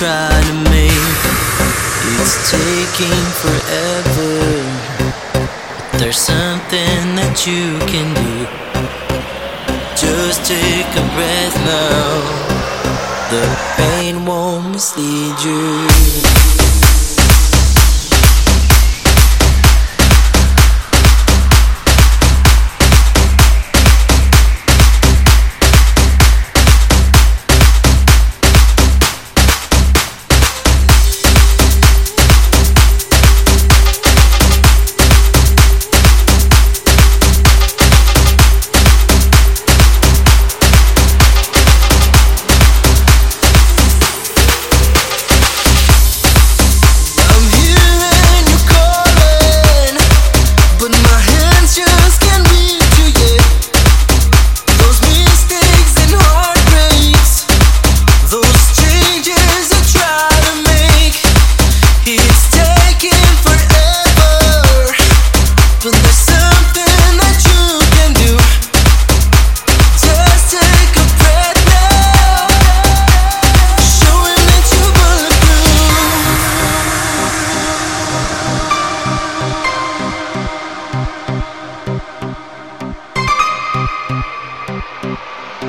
try to make. It's taking forever. There's something that you can do. Just take a breath now. The pain won't mislead you. At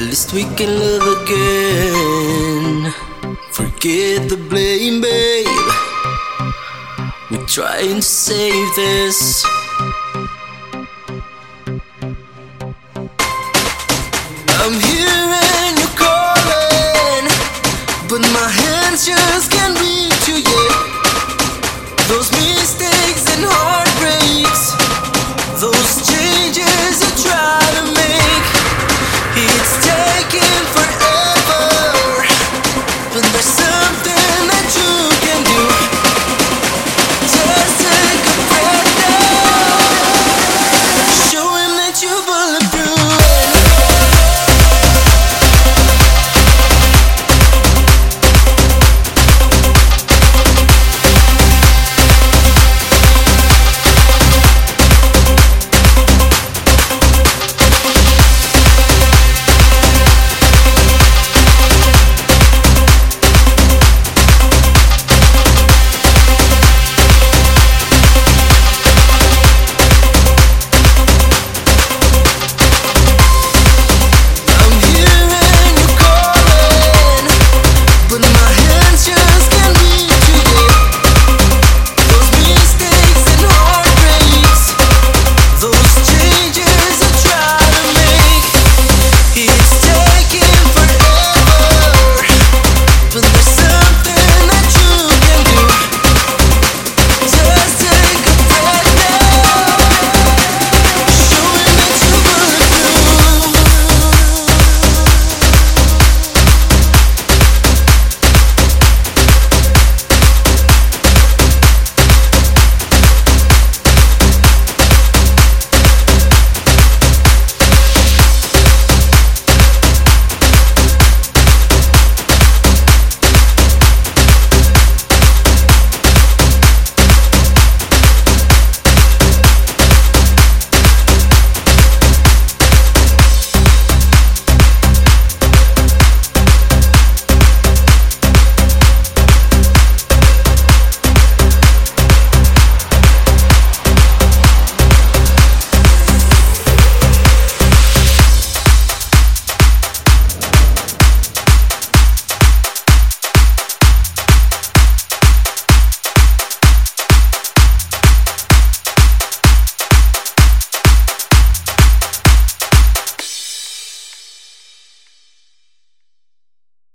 least we can love again. Forget the blame, babe. We're trying to save this. I'm hearing those